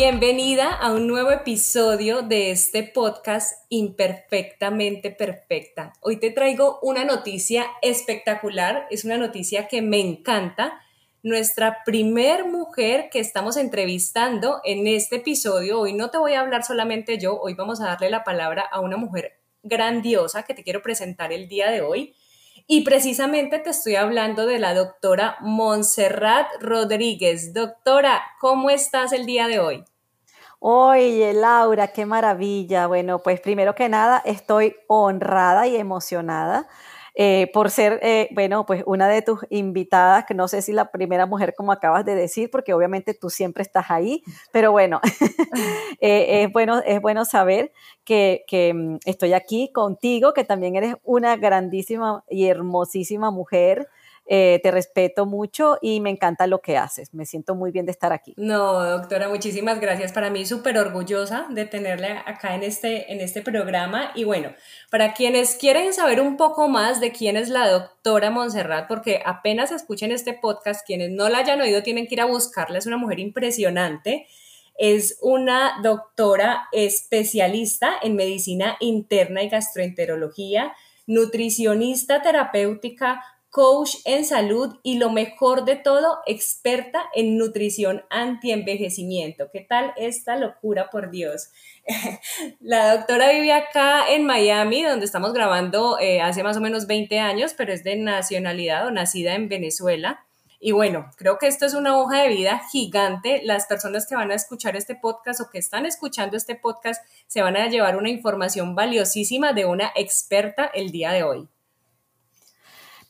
Bienvenida a un nuevo episodio de este podcast Imperfectamente Perfecta. Hoy te traigo una noticia espectacular, es una noticia que me encanta. Nuestra primer mujer que estamos entrevistando en este episodio, hoy no te voy a hablar solamente yo, hoy vamos a darle la palabra a una mujer grandiosa que te quiero presentar el día de hoy. Y precisamente te estoy hablando de la doctora Montserrat Rodríguez. Doctora, ¿cómo estás el día de hoy? Oye, Laura, qué maravilla. Bueno, pues primero que nada, estoy honrada y emocionada eh, por ser, eh, bueno, pues una de tus invitadas, que no sé si la primera mujer como acabas de decir, porque obviamente tú siempre estás ahí, pero bueno, eh, es, bueno es bueno saber que, mm, estoy aquí contigo, que también eres una grandísima y hermosísima mujer. Eh, te respeto mucho y me encanta lo que haces. Me siento muy bien de estar aquí. No, doctora, muchísimas gracias. Para mí súper orgullosa de tenerle acá en este, en este programa. Y bueno, para quienes quieren saber un poco más de quién es la doctora Montserrat, porque apenas escuchen este podcast, quienes no la hayan oído tienen que ir a buscarla. Es una mujer impresionante. Es una doctora especialista en medicina interna y gastroenterología, nutricionista terapéutica, coach en salud y lo mejor de todo, experta en nutrición anti-envejecimiento. ¿Qué tal esta locura, por Dios? La doctora vive acá en Miami, donde estamos grabando eh, hace más o menos 20 años, pero es de nacionalidad o nacida en Venezuela. Y bueno, creo que esto es una hoja de vida gigante. Las personas que van a escuchar este podcast o que están escuchando este podcast se van a llevar una información valiosísima de una experta el día de hoy.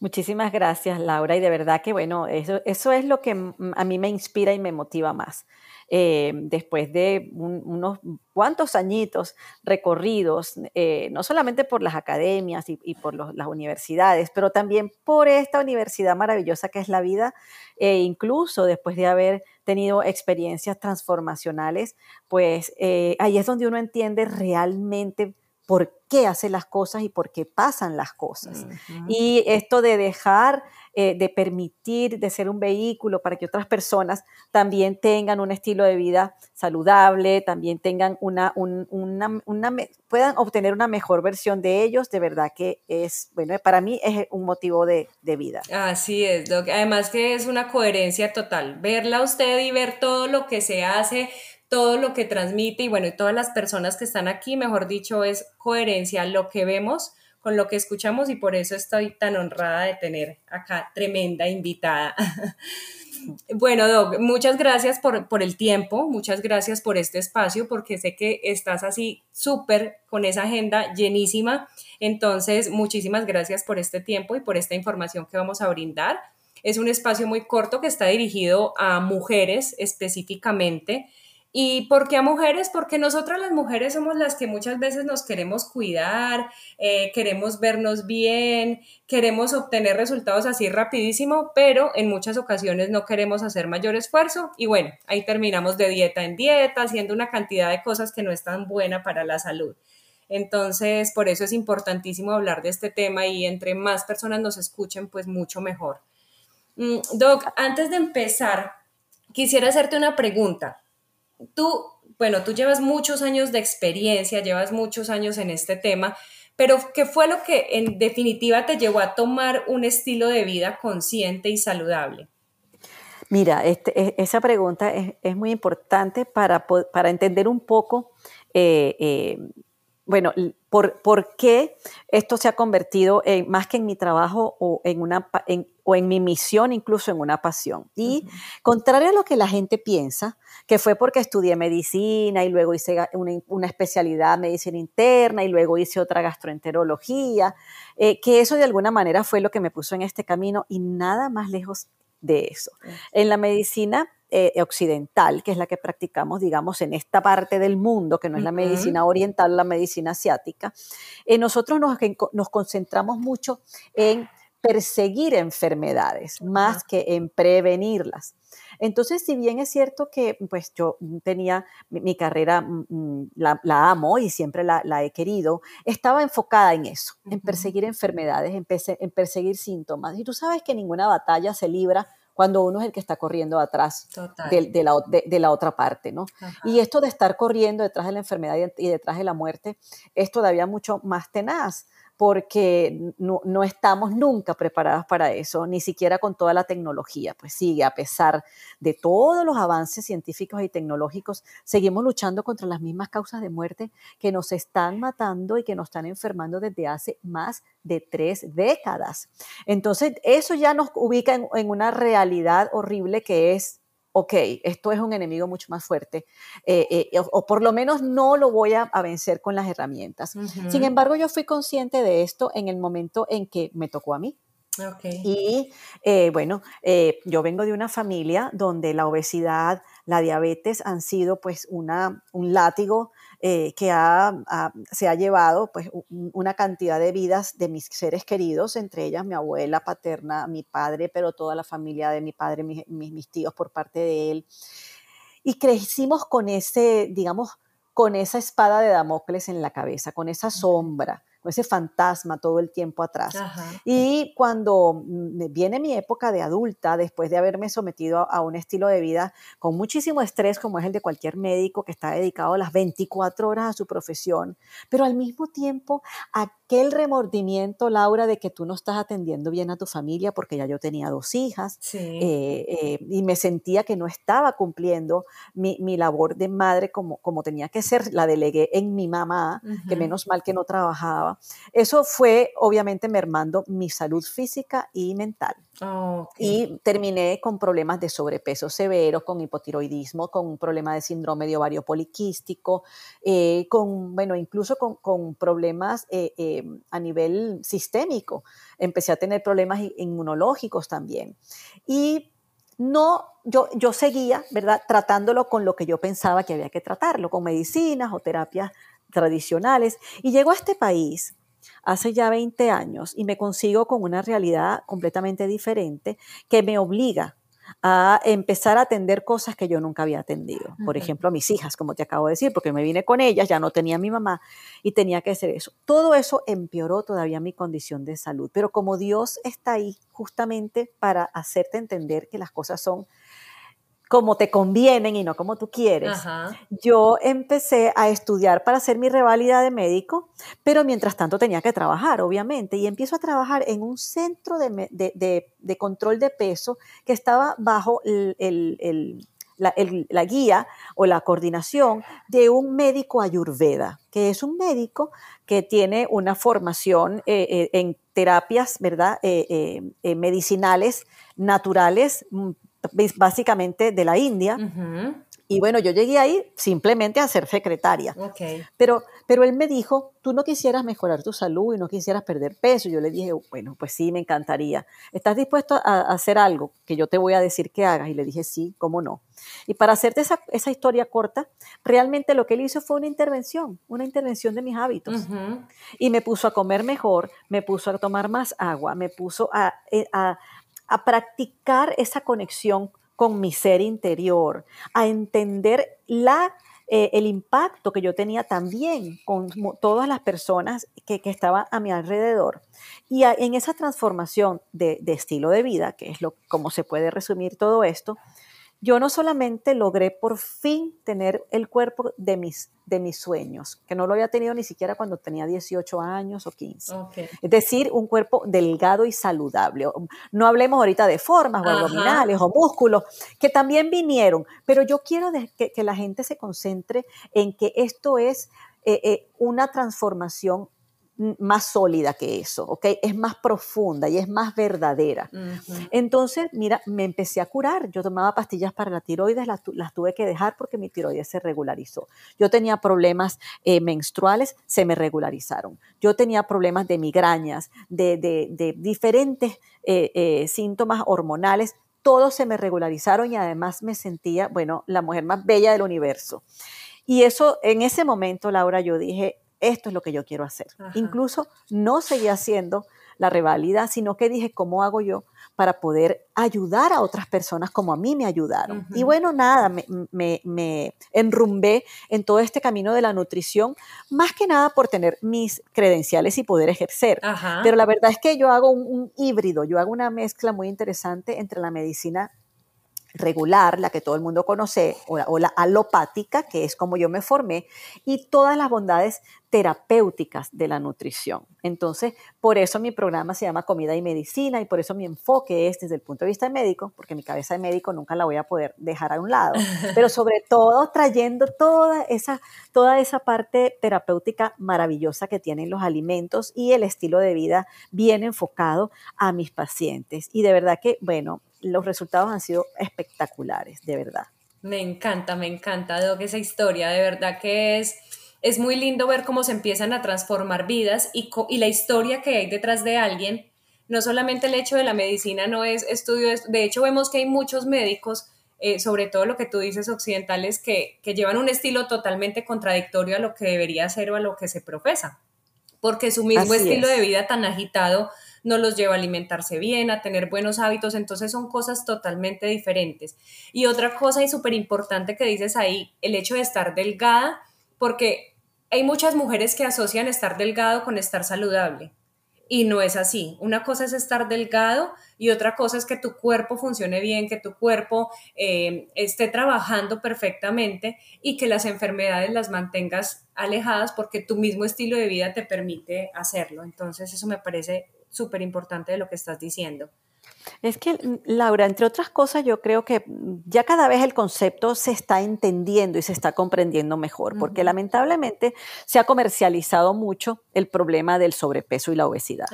Muchísimas gracias, Laura. Y de verdad que, bueno, eso, eso es lo que a mí me inspira y me motiva más. Eh, después de unos cuantos añitos recorridos, eh, no solamente por las academias y, por las universidades, pero también por esta universidad maravillosa que es la vida, e incluso después de haber tenido experiencias transformacionales, pues eh, ahí es donde uno entiende realmente por qué hace las cosas y por qué pasan las cosas. Y esto de dejar, eh, de permitir, de ser un vehículo para que otras personas también tengan un estilo de vida saludable, también tengan una, una, puedan obtener una mejor versión de ellos, de verdad que es, bueno, para mí es un motivo de, de vida. Así es, además que es una coherencia total, verla a usted y ver todo lo que se hace todo lo que transmite y bueno, y todas las personas que están aquí, mejor dicho, es coherencia lo que vemos con lo que escuchamos y por eso estoy tan honrada de tener acá tremenda invitada. bueno, Doc, muchas gracias por, por, el tiempo, muchas gracias por este espacio, porque sé que estás así súper con esa agenda llenísima. Entonces, muchísimas gracias por este tiempo y por esta información que vamos a brindar. Es un espacio muy corto que está dirigido a mujeres específicamente ¿Y por qué a mujeres? Porque nosotras las mujeres somos las que muchas veces nos queremos cuidar, eh, queremos vernos bien, queremos obtener resultados así rapidísimo, pero en muchas ocasiones no queremos hacer mayor esfuerzo y bueno, ahí terminamos de dieta en dieta, haciendo una cantidad de cosas que no es tan buena para la salud. Entonces, por eso es importantísimo hablar de este tema y entre más personas nos escuchen, pues mucho mejor. Mm, Doc, antes de empezar, quisiera hacerte una pregunta tú, bueno, tú llevas muchos años de experiencia, llevas muchos años en este tema, pero ¿qué fue lo que en definitiva te llevó a tomar un estilo de vida consciente y saludable? Mira, este, e, esa pregunta es, muy importante para, para, entender un poco, eh, eh, bueno, por, por, qué esto se ha convertido en, más que en mi trabajo o en, una, o en mi misión, incluso en una pasión. Y contrario a lo que la gente piensa, que fue porque estudié medicina y luego hice una, una especialidad medicina interna y luego hice otra gastroenterología, eh, que eso de alguna manera fue lo que me puso en este camino y nada más lejos de eso. En la medicina eh, occidental, que es la que practicamos, digamos, en esta parte del mundo, que no es la medicina oriental, la medicina asiática, eh, nosotros nos, nos, concentramos mucho en perseguir enfermedades más que en prevenirlas. Entonces, si bien es cierto que pues yo tenía mi, carrera, mm, mm, la, amo y siempre la, he querido, estaba enfocada en eso, en perseguir enfermedades, en, en, perseguir síntomas. Y tú sabes que ninguna batalla se libra cuando uno es el que está corriendo atrás de, la, otra parte, ¿no? Y esto de estar corriendo detrás de la enfermedad y detrás de la muerte es todavía mucho más tenaz porque no, estamos nunca preparadas para eso, ni siquiera con toda la tecnología. Pues sigue, a pesar de todos los avances científicos y tecnológicos, seguimos luchando contra las mismas causas de muerte que nos están matando y que nos están enfermando desde hace más de tres décadas. Entonces, eso ya nos ubica en una realidad horrible que es ok, esto es un enemigo mucho más fuerte, eh, eh, o, por lo menos no lo voy a, vencer con las herramientas. Sin embargo, yo fui consciente de esto en el momento en que me tocó a mí. Y eh, bueno, yo vengo de una familia donde la obesidad, la diabetes han sido pues una, un látigo eh, que se ha llevado pues, una cantidad de vidas de mis seres queridos, entre ellas mi abuela paterna, mi padre, pero toda la familia de mi padre, mis, tíos por parte de él. Y crecimos con ese, digamos, con esa espada de Damocles en la cabeza, con esa sombra con ese fantasma todo el tiempo atrás. Y cuando viene mi época de adulta, después de haberme sometido a un estilo de vida con muchísimo estrés, como es el de cualquier médico que está dedicado las 24 horas a su profesión, pero al mismo tiempo aquel remordimiento, Laura, de que tú no estás atendiendo bien a tu familia, porque ya yo tenía dos hijas, eh, eh, y me sentía que no estaba cumpliendo mi, labor de madre como, como tenía que ser, la delegué en mi mamá, que menos mal que no trabajaba. Eso fue obviamente mermando mi salud física y mental. Y terminé con problemas de sobrepeso severo, con hipotiroidismo, con un problema de síndrome de ovario poliquístico, eh, con, bueno, incluso con, problemas eh, eh, a nivel sistémico. Empecé a tener problemas inmunológicos también. Y no, yo, yo seguía, ¿verdad? Tratándolo con lo que yo pensaba que había que tratarlo, con medicinas o terapias tradicionales. Y llego a este país hace ya 20 años y me consigo con una realidad completamente diferente que me obliga a empezar a atender cosas que yo nunca había atendido. Por ejemplo, a mis hijas, como te acabo de decir, porque me vine con ellas, ya no tenía a mi mamá y tenía que hacer eso. Todo eso empeoró todavía mi condición de salud, pero como Dios está ahí justamente para hacerte entender que las cosas son como te convienen y no como tú quieres. Yo empecé a estudiar para hacer mi reválida de médico, pero mientras tanto tenía que trabajar, obviamente, y empiezo a trabajar en un centro de, control de peso que estaba bajo la, guía o la coordinación de un médico ayurveda, que es un médico que tiene una formación eh, eh, en terapias, ¿verdad? Eh, medicinales naturales mm, básicamente de la India. Y bueno, yo llegué ahí simplemente a ser secretaria. Pero, pero él me dijo, tú no quisieras mejorar tu salud y no quisieras perder peso. Yo le dije, bueno, pues sí, me encantaría. ¿Estás dispuesto a, hacer algo que yo te voy a decir que hagas? Y le dije, sí, cómo no. Y para hacerte esa, esa historia corta, realmente lo que él hizo fue una intervención, una intervención de mis hábitos. Y me puso a comer mejor, me puso a tomar más agua, me puso a, eh, a a practicar esa conexión con mi ser interior, a entender la, eh, el impacto que yo tenía también con todas las personas que, estaban a mi alrededor. Y en esa transformación de, estilo de vida, que es lo, como se puede resumir todo esto, yo no solamente logré por fin tener el cuerpo de mis, de mis sueños, que no lo había tenido ni siquiera cuando tenía 18 años o 15. Es decir, un cuerpo delgado y saludable. No hablemos ahorita de formas o abdominales o músculos, que también vinieron, pero yo quiero que, la gente se concentre en que esto es eh, eh, una transformación más sólida que eso, ¿ok? Es más profunda y es más verdadera. Entonces, mira, me empecé a curar. Yo tomaba pastillas para la tiroides, las, tuve que dejar porque mi tiroides se regularizó. Yo tenía problemas eh, menstruales, se me regularizaron. Yo tenía problemas de migrañas, de, diferentes eh, eh, síntomas hormonales, todos se me regularizaron y además me sentía, bueno, la mujer más bella del universo. Y eso, en ese momento, Laura, yo dije, esto es lo que yo quiero hacer. Incluso no seguí haciendo la reválida, sino que dije, ¿cómo hago yo para poder ayudar a otras personas como a mí me ayudaron? Y bueno, nada, me, enrumbé en todo este camino de la nutrición, más que nada por tener mis credenciales y poder ejercer. Pero la verdad es que yo hago un híbrido, yo hago una mezcla muy interesante entre la medicina regular, la que todo el mundo conoce, o la, alopática, que es como yo me formé, y todas las bondades terapéuticas de la nutrición. Entonces, por eso mi programa se llama Comida y Medicina y por eso mi enfoque es desde el punto de vista médico, porque mi cabeza de médico nunca la voy a poder dejar a un lado, pero sobre todo trayendo toda esa, toda esa parte terapéutica maravillosa que tienen los alimentos y el estilo de vida bien enfocado a mis pacientes. Y de verdad que, bueno, los resultados han sido espectaculares, de verdad. Me encanta, me encanta, Doc, esa historia, de verdad que es, es muy lindo ver cómo se empiezan a transformar vidas y, y la historia que hay detrás de alguien. No solamente el hecho de la medicina no es estudio, de hecho vemos que hay muchos médicos, eh, sobre todo lo que tú dices occidentales, que, que llevan un estilo totalmente contradictorio a lo que debería ser o a lo que se profesa, porque su mismo estilo de vida tan agitado no los lleva a alimentarse bien, a tener buenos hábitos, entonces son cosas totalmente diferentes. Y otra cosa y súper importante que dices ahí, el hecho de estar delgada, porque hay muchas mujeres que asocian estar delgado con estar saludable. Y no es así. Una cosa es estar delgado y otra cosa es que tu cuerpo funcione bien, que tu cuerpo eh, esté trabajando perfectamente y que las enfermedades las mantengas alejadas porque tu mismo estilo de vida te permite hacerlo. Entonces eso me parece súper importante de lo que estás diciendo. Es que, Laura, entre otras cosas, yo creo que ya cada vez el concepto se está entendiendo y se está comprendiendo mejor, porque lamentablemente se ha comercializado mucho el problema del sobrepeso y la obesidad.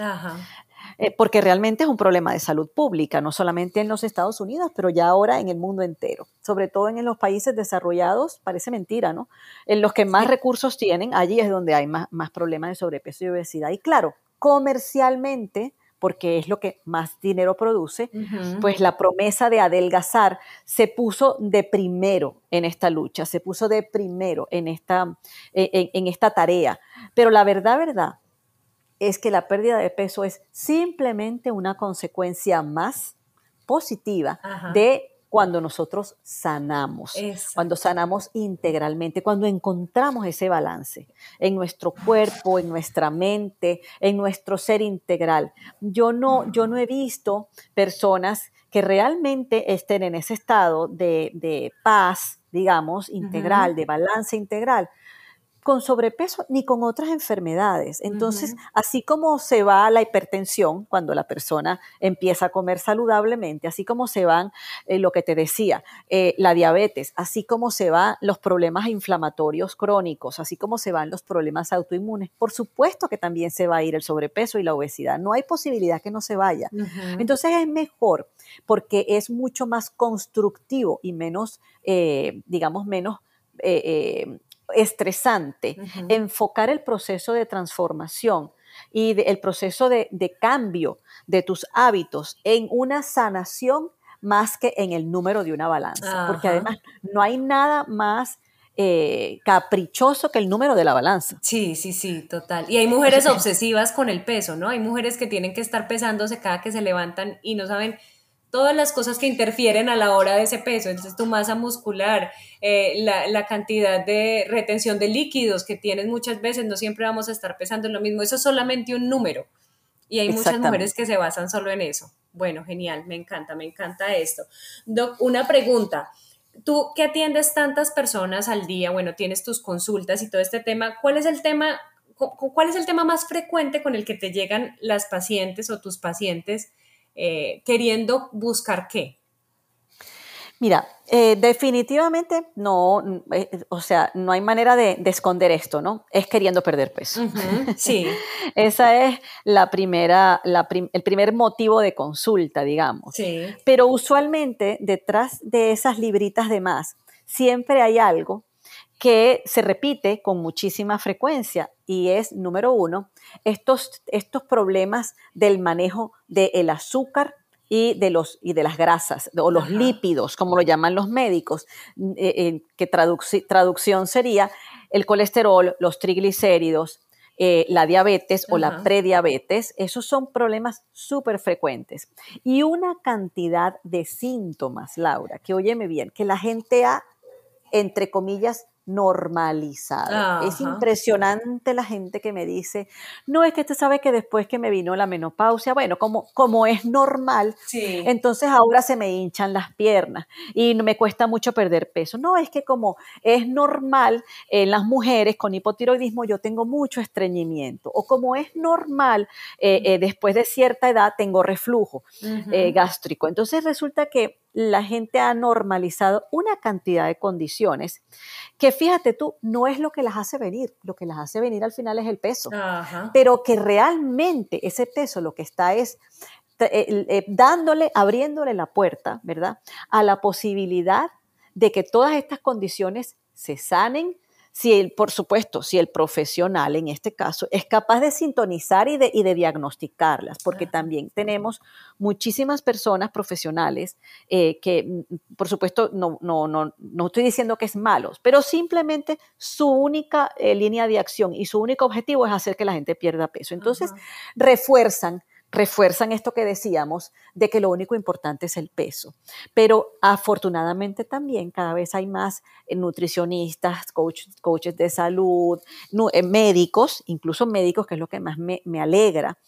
Eh, porque realmente es un problema de salud pública, no solamente en los Estados Unidos, pero ya ahora en el mundo entero, sobre todo en los países desarrollados, parece mentira, ¿no? En los que más recursos tienen, allí es donde hay más, más problemas de sobrepeso y obesidad. Y claro, comercialmente, porque es lo que más dinero produce, pues la promesa de adelgazar se puso de primero en esta lucha, se puso de primero en esta, en, esta tarea. Pero la verdad, verdad, es que la pérdida de peso es simplemente una consecuencia más positiva de cuando nosotros sanamos, cuando sanamos integralmente, cuando encontramos ese balance en nuestro cuerpo, en nuestra mente, en nuestro ser integral. Yo no, yo no he visto personas que realmente estén en ese estado de, paz, digamos, integral, de balance integral, con sobrepeso ni con otras enfermedades. Entonces, así como se va la hipertensión cuando la persona empieza a comer saludablemente, así como se van eh, lo que te decía, eh, la diabetes, así como se van los problemas inflamatorios crónicos, así como se van los problemas autoinmunes, por supuesto que también se va a ir el sobrepeso y la obesidad. No hay posibilidad que no se vaya. Entonces es mejor porque es mucho más constructivo y menos, eh, digamos, menos estresante enfocar el proceso de transformación y el proceso de, cambio de tus hábitos en una sanación más que en el número de una balanza. Porque además no hay nada más eh, caprichoso que el número de la balanza. Sí, sí, sí, total. Y hay mujeres obsesivas con el peso, ¿no? Hay mujeres que tienen que estar pesándose cada que se levantan y no saben todas las cosas que interfieren a la hora de ese peso, entonces tu masa muscular, eh, la, cantidad de retención de líquidos que tienes muchas veces, no siempre vamos a estar pesando lo mismo, eso es solamente un número. Y hay muchas mujeres que se basan solo en eso. Bueno, genial, me encanta, me encanta esto. Doc, una pregunta. Tú que atiendes tantas personas al día, bueno, tienes tus consultas y todo este tema, ¿cuál es el tema, cuál es el tema más frecuente con el que te llegan las pacientes o tus pacientes eh, queriendo buscar qué? Mira, eh, definitivamente no, eh, o sea, no hay manera de, esconder esto, ¿no? Es queriendo perder peso. sí. Esa es la primera, el primer motivo de consulta, digamos. Sí. Pero usualmente detrás de esas libritas de más, siempre hay algo que se repite con muchísima frecuencia y es, número uno, estos, estos problemas del manejo del azúcar y de, los, y de las grasas o los lípidos, como lo llaman los médicos, eh, eh, que traducción sería el colesterol, los triglicéridos, eh, la diabetes o la prediabetes, esos son problemas súper frecuentes. Y una cantidad de síntomas, Laura, que óyeme bien, que la gente ha, entre comillas, normalizado. Es impresionante la gente que me dice, no es que usted sabe que después que me vino la menopausia, bueno, como, como es normal, entonces ahora se me hinchan las piernas y me cuesta mucho perder peso. No, es que como es normal en las mujeres con hipotiroidismo, yo tengo mucho estreñimiento. O como es normal, eh, eh, después de cierta edad tengo reflujo eh, gástrico. Entonces resulta que la gente ha normalizado una cantidad de condiciones que fíjate tú, no es lo que las hace venir, lo que las hace venir al final es el peso, pero que realmente ese peso lo que está es eh, eh, dándole, abriéndole la puerta, ¿verdad? A la posibilidad de que todas estas condiciones se sanen, si el, por supuesto, si el profesional en este caso es capaz de sintonizar y de, y de diagnosticarlas, porque también tenemos muchísimas personas profesionales eh, que, mm, por supuesto, no, no, no, no estoy diciendo que es malo, pero simplemente su única eh, línea de acción y su único objetivo es hacer que la gente pierda peso. Entonces, refuerzan refuerzan esto que decíamos de que lo único importante es el peso. Pero afortunadamente también cada vez hay más eh, nutricionistas, coaches de salud, eh, médicos, incluso médicos, que es lo que más me, alegra,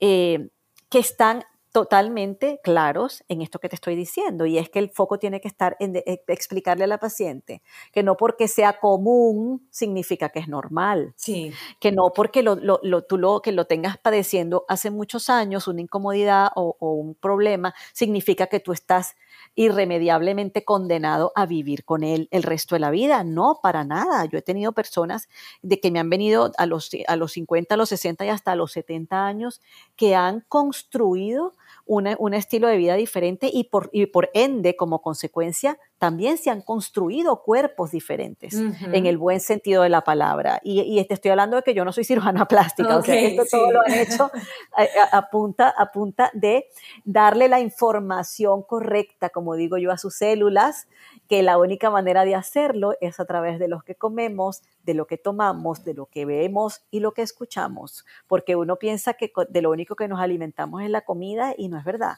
eh, que están totalmente claros en esto que te estoy diciendo y es que el foco tiene que estar en e, explicarle a la paciente que no porque sea común significa que es normal, sí. que no porque lo, tú lo, que lo tengas padeciendo hace muchos años, una incomodidad o, o un problema, significa que tú estás irremediablemente condenado a vivir con él el resto de la vida. No, para nada. Yo he tenido personas de que me han venido a los, a los 50, a los 60 y hasta a los 70 años que han construido un estilo de vida diferente y por, y por ende, como consecuencia, también se han construido cuerpos diferentes en el buen sentido de la palabra. Y, te estoy hablando de que yo no soy cirujana plástica, o sea, esto todo lo han hecho a, punta, a punta de darle la información correcta, como digo yo, a sus células, que la única manera de hacerlo es a través de lo que comemos, de lo que tomamos, de lo que vemos y lo que escuchamos, porque uno piensa que de lo único que nos alimentamos es la comida y no es verdad.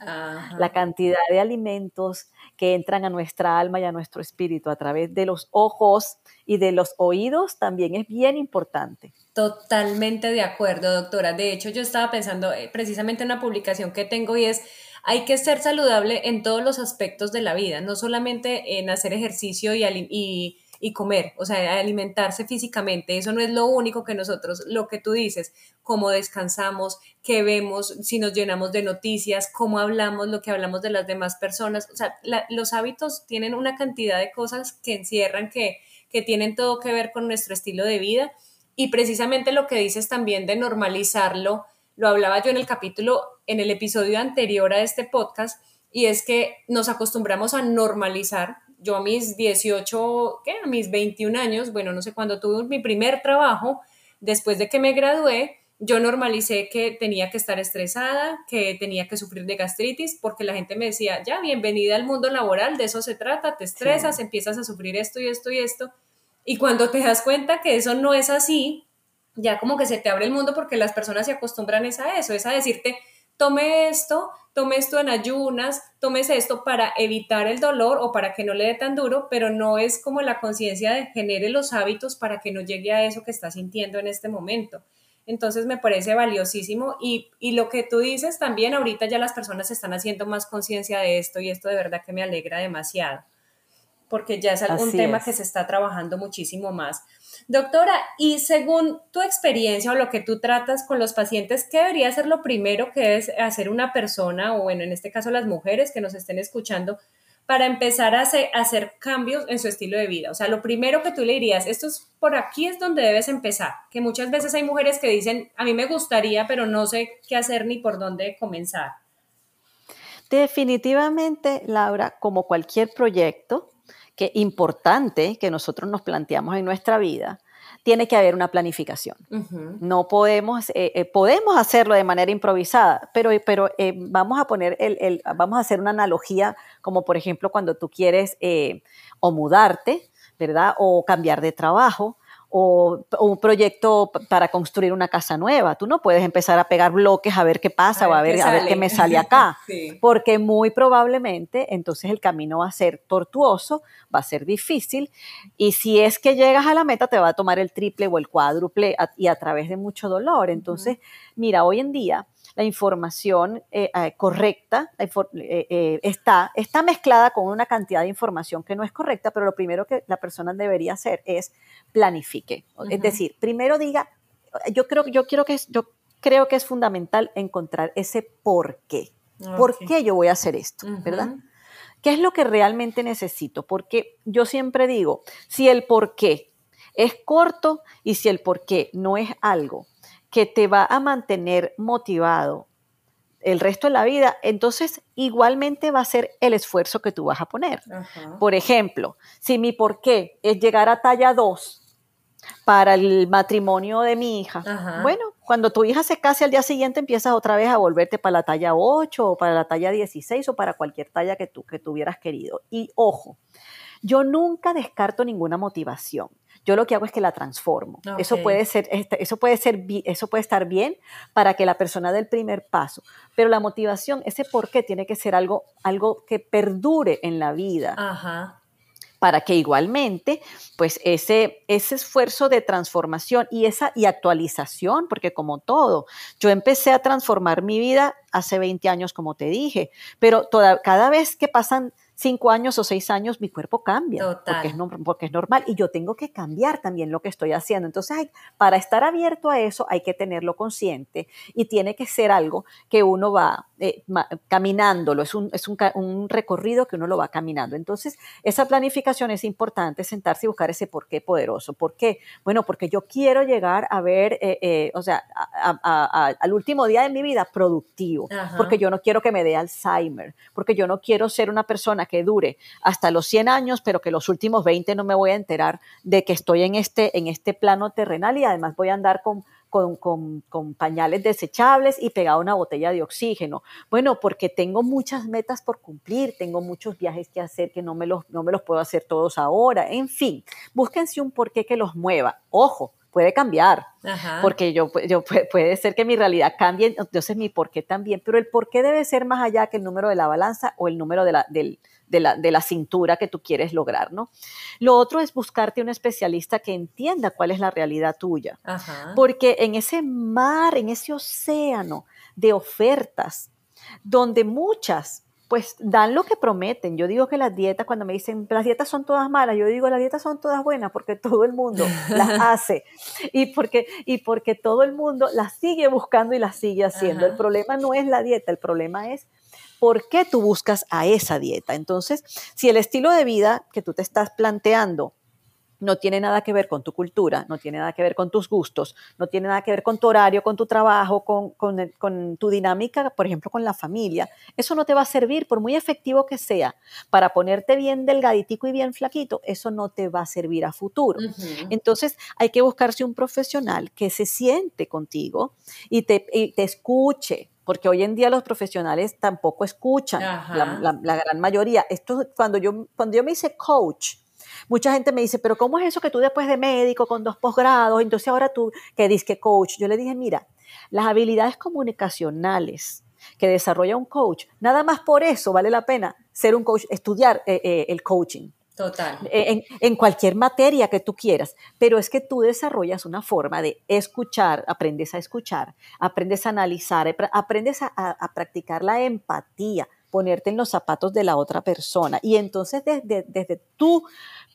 La cantidad de alimentos que entran a nuestra alma y a nuestro espíritu a través de los ojos y de los oídos también es bien importante. Totalmente de acuerdo, doctora. De hecho, yo estaba pensando eh, precisamente en una publicación que tengo y es hay que ser saludable en todos los aspectos de la vida, no solamente en hacer ejercicio y, y y comer, o sea, alimentarse físicamente. Eso no es lo único que nosotros, lo que tú dices, cómo descansamos, qué vemos, si nos llenamos de noticias, cómo hablamos, lo que hablamos de las demás personas. O sea, los hábitos tienen una cantidad de cosas que encierran, que, que tienen todo que ver con nuestro estilo de vida. Y precisamente lo que dices también de normalizarlo, lo hablaba yo en el capítulo, en el episodio anterior a este podcast, y es que nos acostumbramos a normalizar yo a mis 18, ¿qué? A mis 21 años, bueno, no sé, cuando tuve mi primer trabajo, después de que me gradué, yo normalicé que tenía que estar estresada, que tenía que sufrir de gastritis, porque la gente me decía, ya, bienvenida al mundo laboral, de eso se trata, te estresas, empiezas a sufrir esto y esto y esto. Y cuando te das cuenta que eso no es así, ya como que se te abre el mundo porque las personas se acostumbran a eso, es a decirte, tome esto, tome esto en ayunas, tomes esto para evitar el dolor o para que no le dé tan duro, pero no es como la conciencia de genere los hábitos para que no llegue a eso que está sintiendo en este momento. Entonces me parece valiosísimo y, y, lo que tú dices también, ahorita ya las personas están haciendo más conciencia de esto y esto de verdad que me alegra demasiado, porque ya es algún tema que se está trabajando muchísimo más. Doctora, y según tu experiencia o lo que tú tratas con los pacientes, ¿qué debería ser lo primero que es hacer una persona, o bueno, en este caso las mujeres que nos estén escuchando, para empezar a hacer, cambios en su estilo de vida? O sea, lo primero que tú le dirías, esto es por aquí es donde debes empezar, que muchas veces hay mujeres que dicen, a mí me gustaría, pero no sé qué hacer ni por dónde comenzar. Definitivamente, Laura, como cualquier proyecto, que importante que nosotros nos planteamos en nuestra vida, tiene que haber una planificación. No podemos, eh, eh, podemos hacerlo de manera improvisada, pero, pero eh, vamos a poner el, vamos a hacer una analogía como por ejemplo cuando tú quieres o mudarte, ¿verdad? O cambiar de trabajo o, un proyecto para construir una casa nueva. Tú no puedes empezar a pegar bloques a ver qué pasa o a ver, a ver qué me sale acá, porque muy probablemente entonces el camino va a ser tortuoso, va a ser difícil y si es que llegas a la meta te va a tomar el triple o el cuádruple y a través de mucho dolor. Entonces, mira, hoy en día la información eh, eh, correcta eh, está, está mezclada con una cantidad de información que no es correcta, pero lo primero que la persona debería hacer es planifique. Es decir, primero diga, yo creo, yo quiero que yo creo que es fundamental encontrar ese por qué. ¿Por qué yo voy a hacer esto? ¿Verdad? ¿Qué es lo que realmente necesito? Porque yo siempre digo, si el por qué es corto y si el por qué no es algo que te va a mantener motivado el resto de la vida, entonces igualmente va a ser el esfuerzo que tú vas a poner. Por ejemplo, si mi por qué es llegar a talla 2 para el matrimonio de mi hija, bueno, cuando tu hija se case al día siguiente empiezas otra vez a volverte para la talla 8 o para la talla 16 o para cualquier talla que tú que tuvieras querido. Y ojo, yo nunca descarto ninguna motivación yo lo que hago es que la transformo. Eso, puede ser, este, eso, puede ser, eso puede estar bien para que la persona dé el primer paso, pero la motivación, ese por qué, tiene que ser algo, algo que perdure en la vida. para que igualmente, pues ese, ese esfuerzo de transformación y esa y actualización, porque como todo, yo empecé a transformar mi vida hace 20 años, como te dije, pero toda, cada vez que pasan cinco años o seis años mi cuerpo cambia, porque es, porque es, normal y yo tengo que cambiar también lo que estoy haciendo. Entonces, para estar abierto a eso hay que tenerlo consciente y tiene que ser algo que uno va eh, caminándolo, es, un, es un, recorrido que uno lo va caminando. Entonces, esa planificación es importante, sentarse y buscar ese por qué poderoso. ¿Por qué? Bueno, porque yo quiero llegar a ver, eh, eh, o sea, al último día de mi vida productivo, porque yo no quiero que me dé Alzheimer, porque yo no quiero ser una persona que dure hasta los 100 años, pero que los últimos 20 no me voy a enterar de que estoy en este, en este plano terrenal y además voy a andar con, con, pañales desechables y pegado una botella de oxígeno. Bueno, porque tengo muchas metas por cumplir, tengo muchos viajes que hacer que no me los, no me los puedo hacer todos ahora. En fin, búsquense un porqué que los mueva. Ojo, puede cambiar, porque yo, yo, puede ser que mi realidad cambie, entonces mi porqué también, pero el porqué debe ser más allá que el número de la balanza o el número de la, del, de la, cintura que tú quieres lograr, ¿no? Lo otro es buscarte un especialista que entienda cuál es la realidad tuya, porque en ese mar, en ese océano de ofertas, donde muchas pues dan lo que prometen. Yo digo que las dietas, cuando me dicen las dietas son todas malas, yo digo las dietas son todas buenas porque todo el mundo las hace y porque, y porque todo el mundo las sigue buscando y las sigue haciendo. El problema no es la dieta, el problema es por qué tú buscas a esa dieta. Entonces, si el estilo de vida que tú te estás planteando no tiene nada que ver con tu cultura, no tiene nada que ver con tus gustos, no tiene nada que ver con tu horario, con tu trabajo, con, tu dinámica, por ejemplo, con la familia. Eso no te va a servir, por muy efectivo que sea, para ponerte bien delgaditico y bien flaquito, eso no te va a servir a futuro. Entonces, hay que buscarse un profesional que se siente contigo y te, y te escuche, porque hoy en día los profesionales tampoco escuchan, la, gran mayoría. Esto cuando yo, cuando yo me hice coach, mucha gente me dice, pero ¿cómo es eso que tú después de médico con dos posgrados, entonces ahora tú que dices que coach? Yo le dije, mira, las habilidades comunicacionales que desarrolla un coach, nada más por eso vale la pena ser un coach, estudiar eh, eh, el coaching. Total. En, en, cualquier materia que tú quieras, pero es que tú desarrollas una forma de escuchar, aprendes a escuchar, aprendes a analizar, aprendes a, a practicar la empatía, ponerte en los zapatos de la otra persona. Y entonces desde, desde tu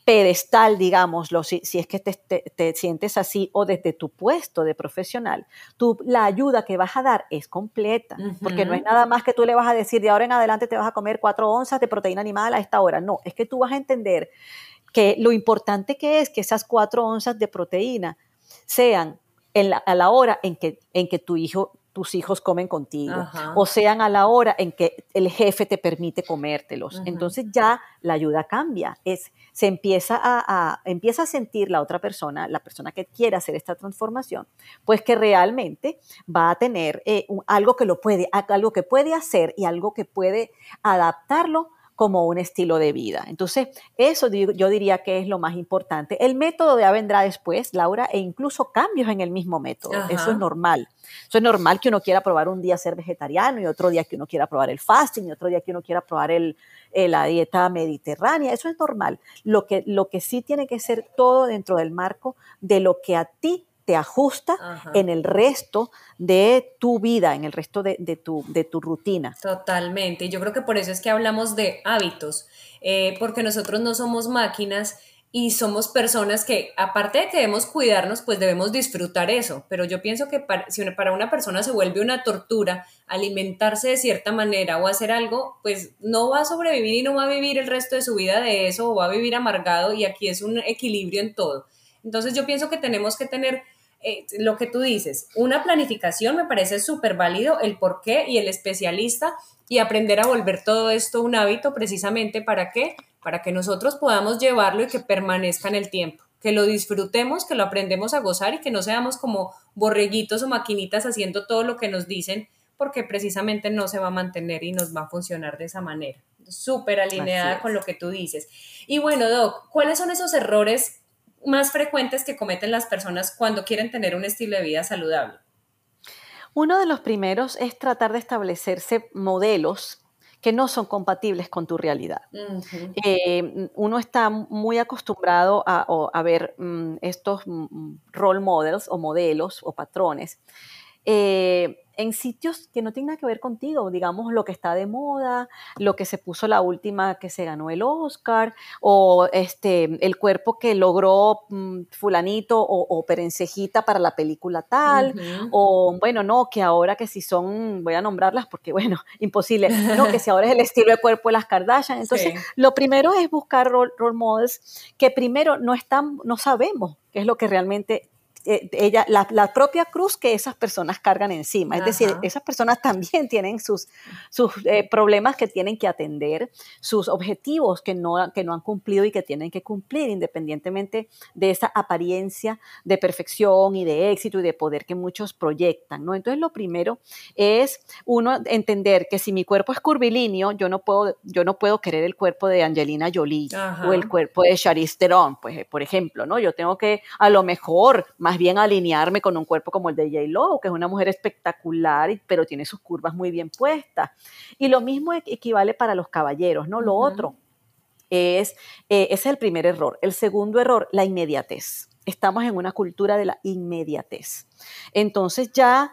pedestal, digámoslo, si, si es que te, te, sientes así, o desde tu puesto de profesional, tú, la ayuda que vas a dar es completa, porque no es nada más que tú le vas a decir, de ahora en adelante te vas a comer cuatro onzas de proteína animal a esta hora. No, es que tú vas a entender que lo importante que es que esas cuatro onzas de proteína sean en a la hora en que, en que tu hijo tus hijos comen contigo, o sean a la hora en que el jefe te permite comértelos. Entonces ya la ayuda cambia, es, se empieza a, empieza a sentir la otra persona, la persona que quiere hacer esta transformación, pues que realmente va a tener eh, algo que lo puede, algo que puede hacer y algo que puede adaptarlo como un estilo de vida. Entonces, eso yo diría que es lo más importante. El método ya vendrá después, Laura, e incluso cambios en el mismo método. Eso es normal. Eso es normal que uno quiera probar un día ser vegetariano y otro día que uno quiera probar el fasting y otro día que uno quiera probar el, eh, la dieta mediterránea. Eso es normal. Lo que, lo que sí tiene que ser todo dentro del marco de lo que a ti te ajusta en el resto de tu vida, en el resto de, tu, de tu rutina. Totalmente. Yo creo que por eso es que hablamos de hábitos, eh, porque nosotros no somos máquinas y somos personas que, aparte de que debemos cuidarnos, pues debemos disfrutar eso. Pero yo pienso que para, si para una persona se vuelve una tortura alimentarse de cierta manera o hacer algo, pues no va a sobrevivir y no va a vivir el resto de su vida de eso o va a vivir amargado y aquí es un equilibrio en todo. Entonces yo pienso que tenemos que tener eh, lo que tú dices, una planificación me parece súper válido, el por qué y el especialista y aprender a volver todo esto un hábito precisamente para qué, para que nosotros podamos llevarlo y que permanezca en el tiempo, que lo disfrutemos, que lo aprendemos a gozar y que no seamos como borreguitos o maquinitas haciendo todo lo que nos dicen, porque precisamente no se va a mantener y nos va a funcionar de esa manera. Súper alineada con lo que tú dices. Y bueno, Doc, ¿cuáles son esos errores más frecuentes que cometen las personas cuando quieren tener un estilo de vida saludable? Uno de los primeros es tratar de establecerse modelos que no son compatibles con tu realidad. Eh, uno está muy acostumbrado a, ver mm, estos mm, role models o modelos o patrones eh, en sitios que no tienen nada que ver contigo, digamos lo que está de moda, lo que se puso la última que se ganó el Oscar, o este, el cuerpo que logró mm, fulanito o, perencejita para la película tal, o bueno, no, que ahora que si son, voy a nombrarlas porque bueno, imposible, no, que si ahora es el estilo de cuerpo de las Kardashian. Entonces, lo primero es buscar role, role models que primero no están, no sabemos qué es lo que realmente eh, ella, la, propia cruz que esas personas cargan encima. Es decir, esas personas también tienen sus, sus eh, problemas que tienen que atender, sus objetivos que no, que no han cumplido y que tienen que cumplir, independientemente de esa apariencia de perfección y de éxito y de poder que muchos proyectan. ¿no? Entonces, lo primero es uno entender que si mi cuerpo es curvilíneo, yo no puedo, yo no puedo querer el cuerpo de Angelina Jolie o el cuerpo de Charlize Theron, pues, por ejemplo, ¿no? Yo tengo que a lo mejor más más bien alinearme con un cuerpo como el de J. Lo, que es una mujer espectacular, pero tiene sus curvas muy bien puestas. Y lo mismo e-, equivale para los caballeros, ¿no? Lo otro es, eh, ese es el primer error. El segundo error, la inmediatez. Estamos en una cultura de la inmediatez. Entonces ya,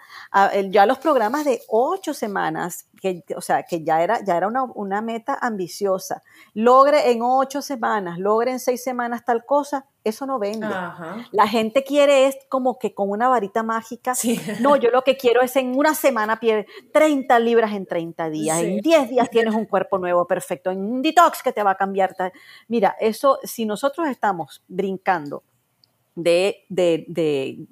ya los programas de ocho semanas, que, o sea, que ya era, ya era una, meta ambiciosa, logre en ocho semanas, logre en seis semanas tal cosa, eso no vende. La gente quiere es como que con una varita mágica. No, yo lo que quiero es en una semana pierde 30 libras en 30 días, en 10 días tienes un cuerpo nuevo perfecto, en un detox que te va a cambiar. Mira, eso, si nosotros estamos brincando de, de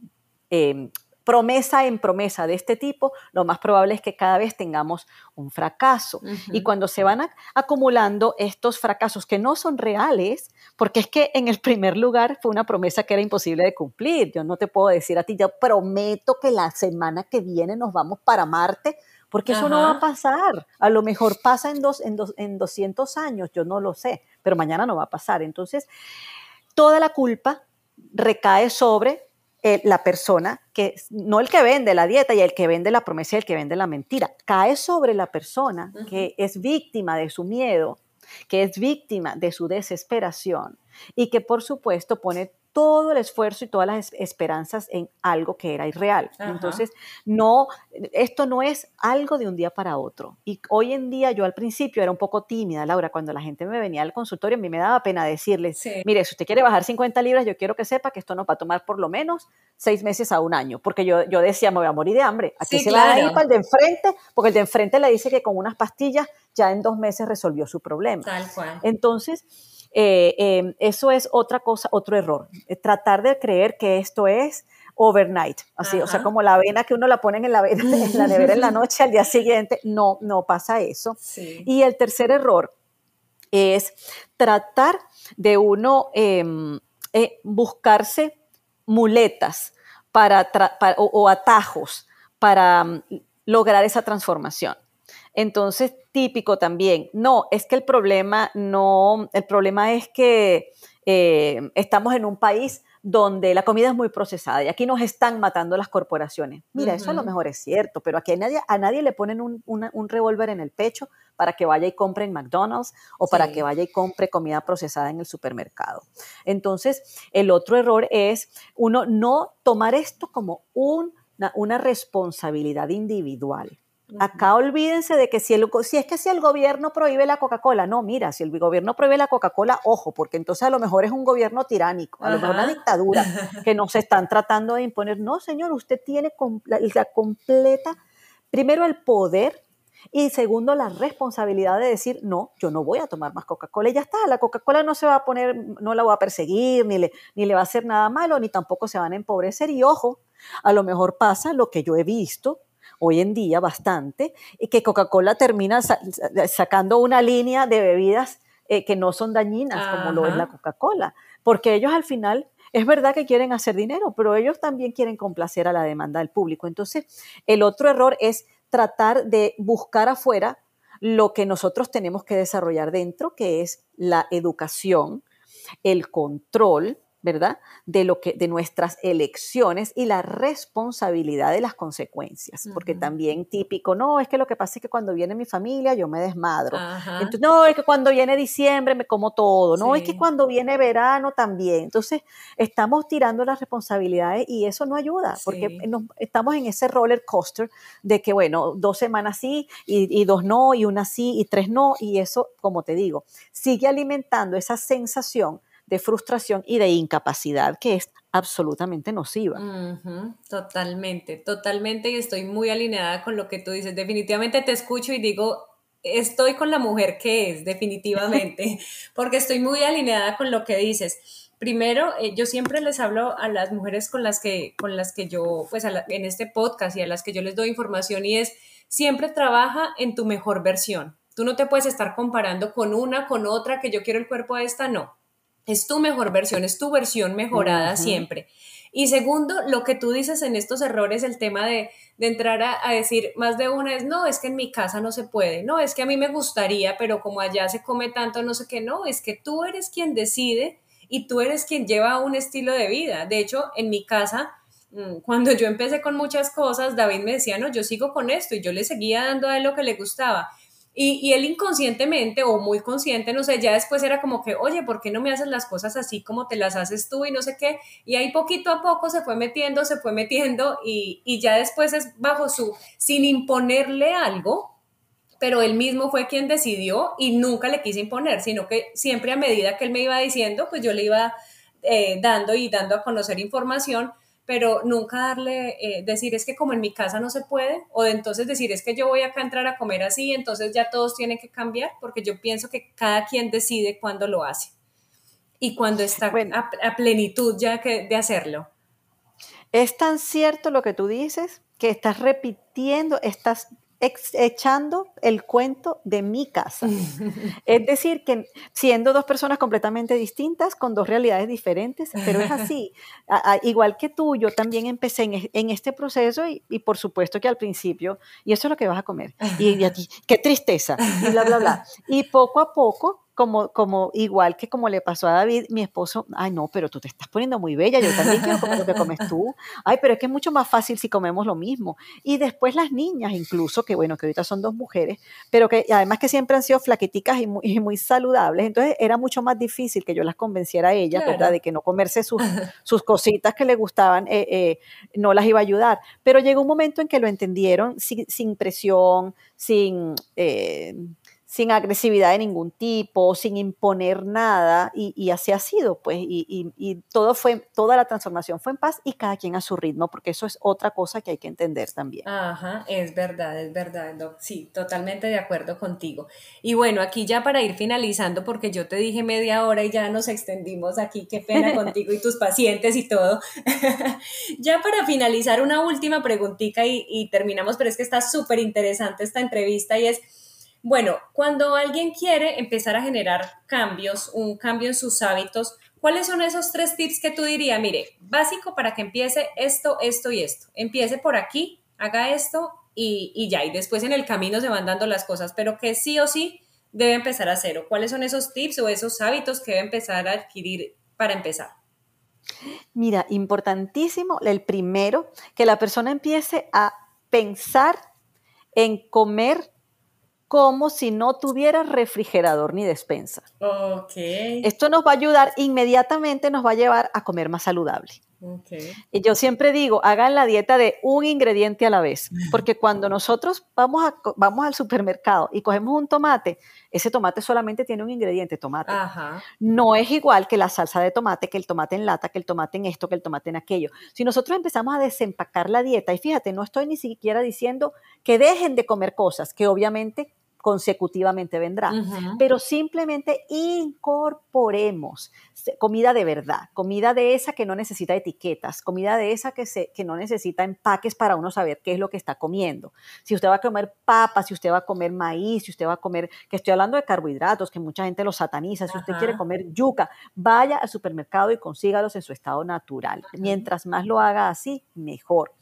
Em, promesa en promesa de este tipo, lo más probable es que cada vez tengamos un fracaso. Y cuando se van acumulando estos fracasos que no son reales, porque es que en el primer lugar fue una promesa que era imposible de cumplir. Yo no te puedo decir a ti, yo prometo que la semana que viene nos vamos para Marte, porque eso no va a pasar. A lo mejor pasa en, dos, en, dos, en 200 años, yo no lo sé, pero mañana no va a pasar. Entonces, toda la culpa recae sobre eh, la persona, que no el que vende la dieta y el que vende la promesa y el que vende la mentira, cae sobre la persona que es víctima de su miedo que es víctima de su desesperación y que por supuesto pone todo el esfuerzo y todas las esperanzas en algo que era irreal. Entonces, no, esto no es algo de un día para otro. Y hoy en día yo al principio era un poco tímida, Laura, cuando la gente me venía al consultorio, a mí me daba pena decirles, mire, si usted quiere bajar 50 libras, yo quiero que sepa que esto nos va a tomar por lo menos seis meses a un año, porque yo, yo decía, me voy a morir de hambre. Aquí se va a ir para el de enfrente, porque el de enfrente le dice que con unas pastillas ya en dos meses resolvió su problema. Tal cual. Entonces, eh, em, eso es otra cosa, otro error. Eh, tratar de creer que esto es overnight, así, o sea, como la avena que uno la pone en la, en la nevera en la noche, al día siguiente, no, no pasa eso. Y el tercer error es tratar de uno em, eh, buscarse muletas para, o, atajos para mm, lograr esa transformación. Entonces, típico también, no, es que el problema no, el problema es que eh, estamos en un país donde la comida es muy procesada y aquí nos están matando las corporaciones. Mira, eso a lo mejor es cierto, pero aquí a nadie, a nadie le ponen un, un revólver en el pecho para que vaya y compre en McDonald's o para que vaya y compre comida procesada en el supermercado. Entonces, el otro error es uno no tomar esto como una responsabilidad individual. Acá olvídense de que si, el, si es que si el gobierno prohíbe la Coca-Cola, no, mira, si el gobierno prohíbe la Coca-Cola, ojo, porque entonces a lo mejor es un gobierno tiránico, a lo mejor una dictadura que nos están tratando de imponer. No, señor, usted tiene la, la completa, primero el poder y segundo, la responsabilidad de decir, no, yo no voy a tomar más Coca-Cola y ya está, la Coca-Cola no se va a poner, no la voy a perseguir, ni le, ni le va a hacer nada malo, ni tampoco se van a empobrecer. Y ojo, a lo mejor pasa lo que yo he visto, hoy en día bastante, y que Coca-Cola termina sacando una línea de bebidas eh, que no son dañinas, como lo es la Coca-Cola, porque ellos al final es verdad que quieren hacer dinero, pero ellos también quieren complacer a la demanda del público. Entonces, el otro error es tratar de buscar afuera lo que nosotros tenemos que desarrollar dentro, que es la educación, el control, ¿verdad? De, lo que, de nuestras elecciones y la responsabilidad de las consecuencias, porque también típico, no, es que lo que pasa es que cuando viene mi familia yo me desmadro, entonces, no, es que cuando viene diciembre me como todo, no, es que cuando viene verano también, entonces estamos tirando las responsabilidades y eso no ayuda, porque estamos en ese roller coaster de que, bueno, dos semanas sí y, y dos no, y una sí y tres no, y eso, como te digo, sigue alimentando esa sensación de frustración y de incapacidad que es absolutamente nociva. Totalmente, totalmente y estoy muy alineada con lo que tú dices. Definitivamente te escucho y digo, estoy con la mujer que es, definitivamente, porque estoy muy alineada con lo que dices. Primero, eh, yo siempre les hablo a las mujeres con las que, con las que yo, pues en este podcast y a las que yo les doy información y es, siempre trabaja en tu mejor versión. Tú no te puedes estar comparando con una, con otra, que yo quiero el cuerpo de esta, no es tu mejor versión, es tu versión mejorada siempre. Y segundo, lo que tú dices en estos errores, el tema de, entrar a, decir más de una es, no, es que en mi casa no se puede, no, es que a mí me gustaría, pero como allá se come tanto, no sé qué, no, es que tú eres quien decide y tú eres quien lleva un estilo de vida. De hecho, en mi casa, mm, cuando yo empecé con muchas cosas, David me decía, no, yo sigo con esto y yo le seguía dando a él lo que le gustaba. Y, él inconscientemente o muy consciente, no sé, ya después era como que, oye, ¿por qué no me haces las cosas así como te las haces tú y no sé qué? Y ahí poquito a poco se fue metiendo, se fue metiendo y, y ya después es bajo su, sin imponerle algo, pero él mismo fue quien decidió y nunca le quise imponer, sino que siempre a medida que él me iba diciendo, pues yo le iba eh, dando y dando a conocer información pero nunca darle, eh, decir es que como en mi casa no se puede, o de entonces decir es que yo voy acá a entrar a comer así, entonces ya todos tienen que cambiar, porque yo pienso que cada quien decide cuándo lo hace y cuando está a, plenitud ya que, de hacerlo. Es tan cierto lo que tú dices que estás repitiendo, estás echando el cuento de mi casa. es decir, que siendo dos personas completamente distintas, con dos realidades diferentes, pero es así. igual que tú, yo también empecé en, este proceso y, por supuesto que al principio, y eso es lo que vas a comer, y, y ti, qué tristeza, y bla, bla, bla. Y poco a poco como, como igual que como le pasó a David, mi esposo, ay no, pero tú te estás poniendo muy bella, yo también quiero comer lo que comes tú. Ay, pero es que es mucho más fácil si comemos lo mismo. Y después las niñas, incluso, que bueno, que ahorita son dos mujeres, pero que además que siempre han sido flaquiticas y muy, muy saludables, entonces era mucho más difícil que yo las convenciera a ellas, ¿verdad? De que no comerse sus, sus cositas que les gustaban, eh, eh, no las iba a ayudar. Pero llegó un momento en que lo entendieron sin, sin presión, sin... Eh, sin agresividad de ningún tipo, sin imponer nada, y, así ha sido, pues, y, todo fue, toda la transformación fue en paz y cada quien a su ritmo, porque eso es otra cosa que hay que entender también. Ajá, es verdad, es verdad, sí, totalmente de acuerdo contigo. Y bueno, aquí ya para ir finalizando, porque yo te dije media hora y ya nos extendimos aquí, qué pena contigo y tus pacientes y todo. ya para finalizar, una última preguntita y, y terminamos, pero es que está súper interesante esta entrevista y es bueno, cuando alguien quiere empezar a generar cambios, un cambio en sus hábitos, ¿cuáles son esos tres tips que tú dirías? Mire, básico para que empiece esto, esto y esto. Empiece por aquí, haga esto y, ya. Y después en el camino se van dando las cosas, pero que sí o sí debe empezar a hacer. ¿O cuáles son esos tips o esos hábitos que debe empezar a adquirir para empezar? Mira, importantísimo, el primero, que la persona empiece a pensar en comer como si no tuviera refrigerador ni despensa. Okay. Esto nos va a ayudar inmediatamente, nos va a llevar a comer más saludable. Okay. Y yo siempre digo, hagan la dieta de un ingrediente a la vez, porque cuando nosotros vamos, a, vamos al supermercado y cogemos un tomate, ese tomate solamente tiene un ingrediente, tomate. No es igual que la salsa de tomate, que el tomate en lata, que el tomate en esto, que el tomate en aquello. Si nosotros empezamos a desempacar la dieta, y fíjate, no estoy ni siquiera diciendo que dejen de comer cosas, que obviamente consecutivamente vendrá, pero simplemente incorporemos comida de verdad, comida de esa que no necesita etiquetas, comida de esa que, se, que no necesita empaques para uno saber qué es lo que está comiendo. Si usted va a comer papas, si usted va a comer maíz, si usted va a comer, que estoy hablando de carbohidratos, que mucha gente los sataniza, si usted quiere comer yuca, vaya al supermercado y consígalos en su estado natural. Mientras más lo haga así, mejor.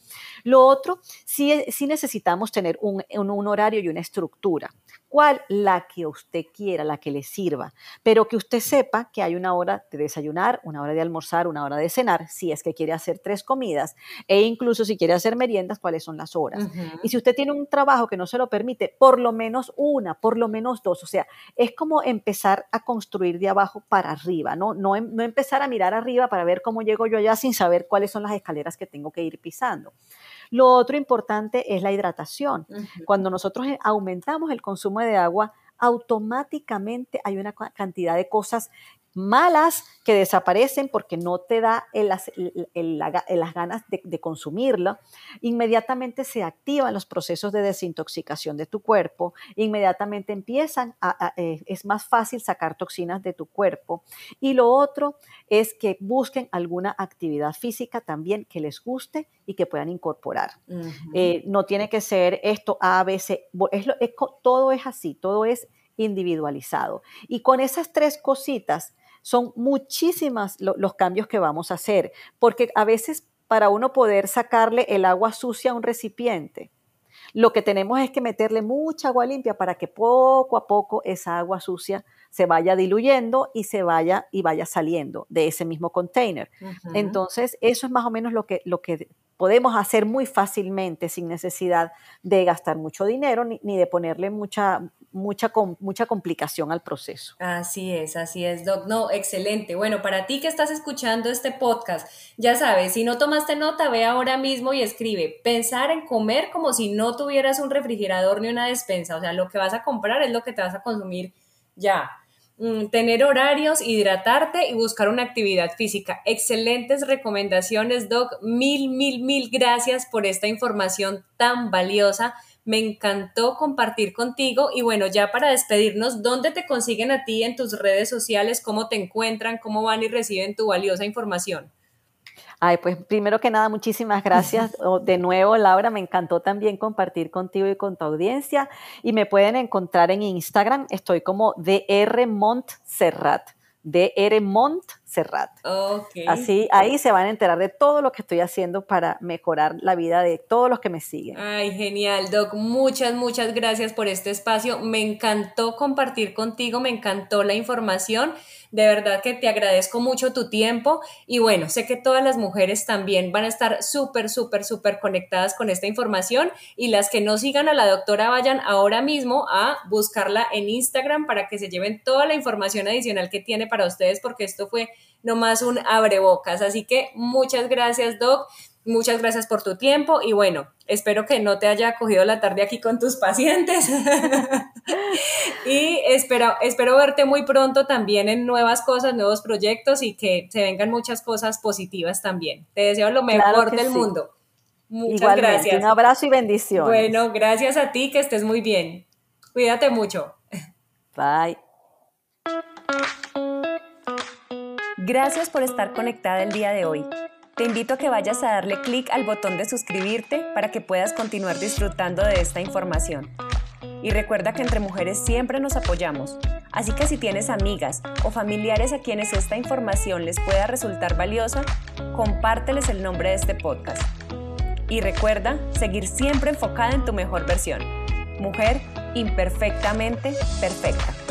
Lo otro, sí, necesitamos tener un, horario y una estructura. ¿Cuál? La que usted quiera, la que le sirva, pero que usted sepa que hay una hora de desayunar, una hora de almorzar, una hora de cenar, si es que quiere hacer tres comidas, e incluso si quiere hacer meriendas, cuáles son las horas. Y si usted tiene un trabajo que no se lo permite, por lo menos una, por lo menos dos. O sea, es como empezar a construir de abajo para arriba, ¿no? No, no empezar a mirar arriba para ver cómo llego yo allá sin saber cuáles son las escaleras que tengo que ir pisando. Lo otro importante es la hidratación. Cuando nosotros eh, aumentamos el consumo de agua, automáticamente hay una cantidad de cosas malas que desaparecen porque no te da las ganas de, de, consumirla, inmediatamente se activan los procesos de desintoxicación de tu cuerpo, inmediatamente empiezan a, eh, es más fácil sacar toxinas de tu cuerpo. Y lo otro es que busquen alguna actividad física también que les guste y que puedan incorporar. Eh, no tiene que ser esto A, B, C, todo es así, todo es individualizado. Y con esas tres cositas, son muchísimas los cambios que vamos a hacer, porque a veces para uno poder sacarle el agua sucia a un recipiente, lo que tenemos es que meterle mucha agua limpia para que poco a poco esa agua sucia se vaya diluyendo y se vaya y vaya saliendo de ese mismo container. Entonces, eso es más o menos lo que, lo que podemos hacer muy fácilmente sin necesidad de gastar mucho dinero ni, de ponerle mucha, mucha, mucha complicación al proceso. Así es, así es, Doc. No, excelente. Bueno, para ti que estás escuchando este podcast, ya sabes, si no tomaste nota, ve ahora mismo y escribe, pensar en comer como si no tuvieras un refrigerador ni una despensa. O sea, lo que vas a comprar es lo que te vas a consumir ya. Mm, tener horarios, hidratarte y buscar una actividad física. Excelentes recomendaciones, Doc. Mil, mil, mil gracias por esta información tan valiosa. Me encantó compartir contigo y bueno, ya para despedirnos, ¿dónde te consiguen a ti en tus redes sociales? ¿Cómo te encuentran? ¿Cómo van y reciben tu valiosa información? Ay, pues primero que nada, muchísimas gracias. De nuevo, Laura, me encantó también compartir contigo y con tu audiencia. Y me pueden encontrar en Instagram, estoy como DR Montserrat. DR Serrat. Así, ahí se van a enterar de todo lo que estoy haciendo para mejorar la vida de todos los que me siguen. Ay, genial, Doc. Muchas, muchas gracias por este espacio. Me encantó compartir contigo, me encantó la información. De verdad que te agradezco mucho tu tiempo y bueno, sé que todas las mujeres también van a estar súper, súper, súper conectadas con esta información y las que no sigan a la doctora vayan ahora mismo a buscarla en Instagram para que se lleven toda la información adicional que tiene para ustedes porque esto fue nomás un abrebocas. Así que muchas gracias, Doc. Muchas gracias por tu tiempo y bueno, espero que no te haya cogido la tarde aquí con tus pacientes y espero, espero verte muy pronto también en nuevas cosas, nuevos proyectos y que se vengan muchas cosas positivas también. Te deseo lo mejor del mundo. Muchas gracias. Un abrazo y bendiciones. Bueno, gracias a ti, que estés muy bien. Cuídate mucho. Bye. Gracias por estar conectada el día de hoy. Te invito a que vayas a darle clic al botón de suscribirte para que puedas continuar disfrutando de esta información. Y recuerda que entre mujeres siempre nos apoyamos, así que si tienes amigas o familiares a quienes esta información les pueda resultar valiosa, compárteles el nombre de este podcast. Y recuerda seguir siempre enfocada en tu mejor versión. Mujer imperfectamente perfecta.